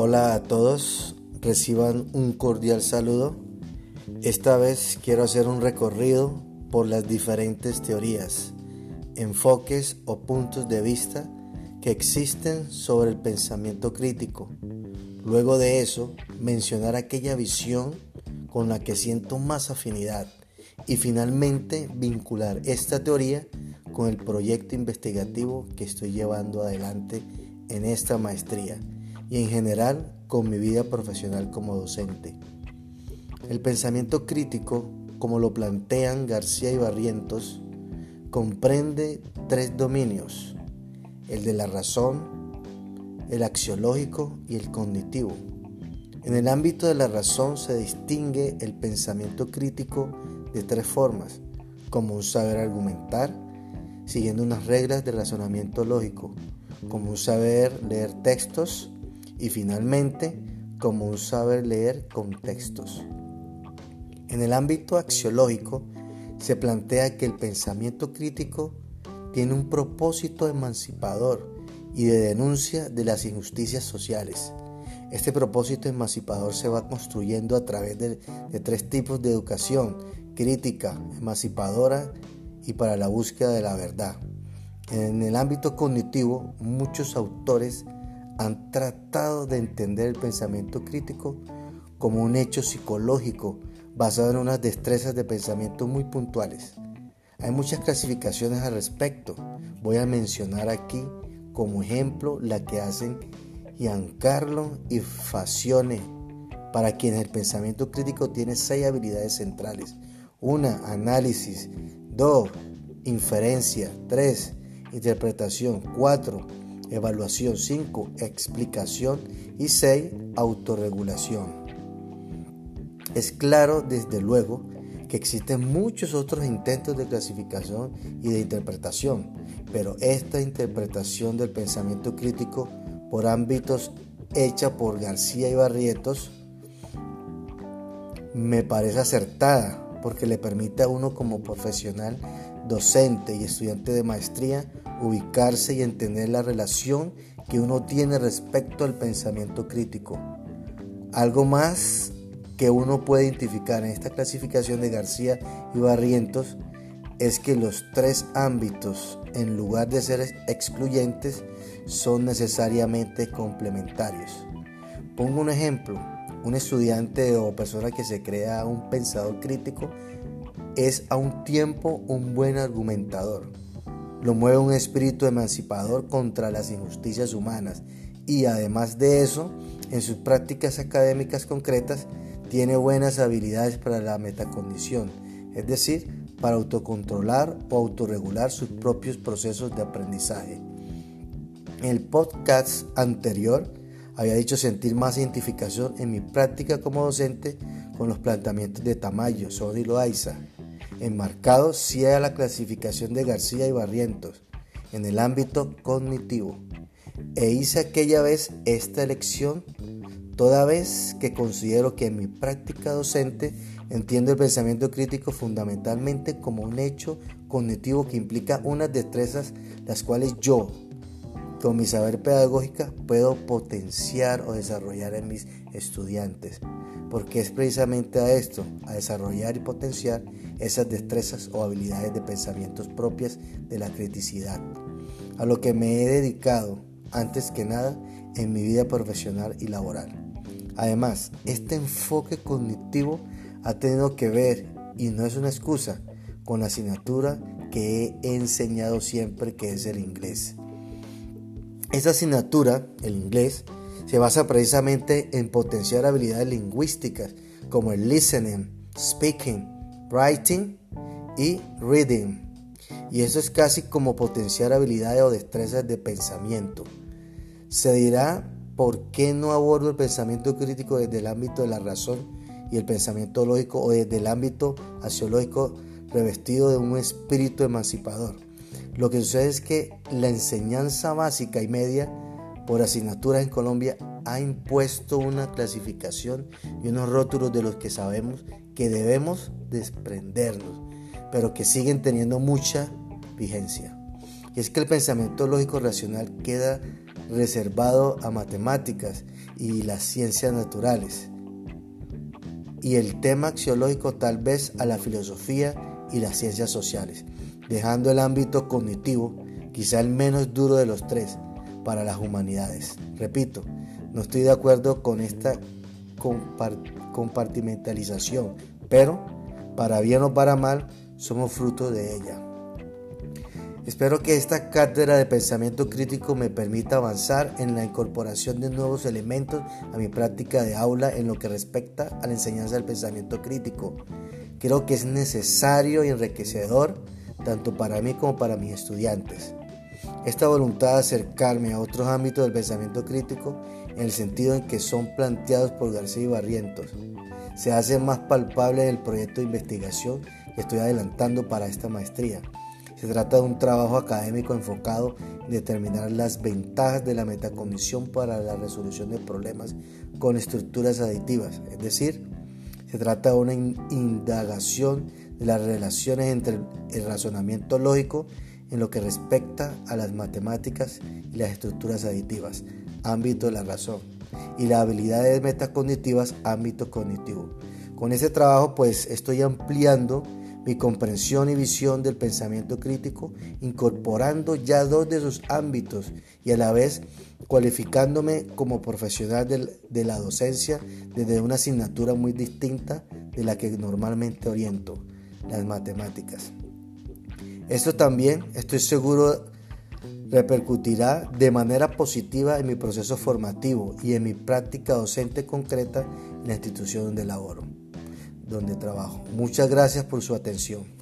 Hola a todos, reciban un cordial saludo. Esta vez quiero hacer un recorrido por las diferentes teorías, enfoques o puntos de vista que existen sobre el pensamiento crítico. Luego de eso, mencionar aquella visión con la que siento más afinidad y finalmente vincular esta teoría con el proyecto investigativo que estoy llevando adelante en esta maestría y en general con mi vida profesional como docente. El pensamiento crítico, como lo plantean García y Barrientos, comprende tres dominios, el de la razón, el axiológico y el cognitivo. En el ámbito de la razón se distingue el pensamiento crítico de tres formas, como un saber argumentar, siguiendo unas reglas de razonamiento lógico, como un saber leer textos, y finalmente como un saber leer contextos. En el ámbito axiológico se plantea que el pensamiento crítico tiene un propósito emancipador y de denuncia de las injusticias sociales. Este propósito emancipador se va construyendo a través de, de tres tipos de educación, crítica, emancipadora y para la búsqueda de la verdad. En el ámbito cognitivo, muchos autores han tratado de entender el pensamiento crítico como un hecho psicológico basado en unas destrezas de pensamiento muy puntuales. Hay muchas clasificaciones al respecto. Voy a mencionar aquí como ejemplo la que hacen Giancarlo y Facione, para quienes el pensamiento crítico tiene seis habilidades centrales. Una, análisis. Dos, inferencia. Tres, interpretación. Cuatro, Evaluación 5. Explicación. Y 6. Autorregulación. Es claro, desde luego, que existen muchos otros intentos de clasificación y de interpretación, pero esta interpretación del pensamiento crítico por ámbitos hecha por García y Barrietos me parece acertada porque le permite a uno como profesional, docente y estudiante de maestría ubicarse y entender la relación que uno tiene respecto al pensamiento crítico. Algo más que uno puede identificar en esta clasificación de García y Barrientos es que los tres ámbitos, en lugar de ser excluyentes, son necesariamente complementarios. Pongo un ejemplo, un estudiante o persona que se crea un pensador crítico es a un tiempo un buen argumentador. Lo mueve un espíritu emancipador contra las injusticias humanas. Y además de eso, en sus prácticas académicas concretas, tiene buenas habilidades para la metacondición, es decir, para autocontrolar o autorregular sus propios procesos de aprendizaje. En el podcast anterior había dicho sentir más identificación en mi práctica como docente con los planteamientos de Tamayo, Sodi Loaiza, enmarcado sí a la clasificación de García y Barrientos en el ámbito cognitivo. E hice aquella vez esta elección toda vez que considero que en mi práctica docente entiendo el pensamiento crítico fundamentalmente como un hecho cognitivo que implica unas destrezas las cuales yo, con mi saber pedagógica, puedo potenciar o desarrollar en mis estudiantes porque es precisamente a esto, a desarrollar y potenciar esas destrezas o habilidades de pensamientos propias de la criticidad, a lo que me he dedicado antes que nada en mi vida profesional y laboral. Además, este enfoque cognitivo ha tenido que ver, y no es una excusa, con la asignatura que he enseñado siempre, que es el inglés. Esta asignatura, el inglés, se basa precisamente en potenciar habilidades lingüísticas como el listening, speaking, writing y reading. Y eso es casi como potenciar habilidades o destrezas de pensamiento. Se dirá por qué no abordo el pensamiento crítico desde el ámbito de la razón y el pensamiento lógico o desde el ámbito axiológico revestido de un espíritu emancipador. Lo que sucede es que la enseñanza básica y media por asignaturas en Colombia ha impuesto una clasificación y unos rótulos de los que sabemos que debemos desprendernos, pero que siguen teniendo mucha vigencia. Y es que el pensamiento lógico racional queda reservado a matemáticas y las ciencias naturales. Y el tema axiológico tal vez a la filosofía y las ciencias sociales, dejando el ámbito cognitivo, quizá el menos duro de los tres, para las humanidades. Repito, no estoy de acuerdo con esta compartimentalización, pero para bien o para mal, somos fruto de ella. Espero que esta cátedra de pensamiento crítico me permita avanzar en la incorporación de nuevos elementos a mi práctica de aula en lo que respecta a la enseñanza del pensamiento crítico. Creo que es necesario y enriquecedor tanto para mí como para mis estudiantes. Esta voluntad de acercarme a otros ámbitos del pensamiento crítico en el sentido en que son planteados por García y Barrientos se hace más palpable en el proyecto de investigación que estoy adelantando para esta maestría. Se trata de un trabajo académico enfocado en determinar las ventajas de la metacognición para la resolución de problemas con estructuras aditivas, es decir, se trata de una indagación de las relaciones entre el razonamiento lógico en lo que respecta a las matemáticas y las estructuras aditivas, ámbito de la razón, y las habilidades metacognitivas, ámbito cognitivo. Con ese trabajo pues estoy ampliando mi comprensión y visión del pensamiento crítico, incorporando ya dos de sus ámbitos y a la vez cualificándome como profesional de la docencia desde una asignatura muy distinta de la que normalmente oriento, las matemáticas. Esto también estoy seguro repercutirá de manera positiva en mi proceso formativo y en mi práctica docente concreta en la institución donde laboro donde trabajo. Muchas gracias por su atención.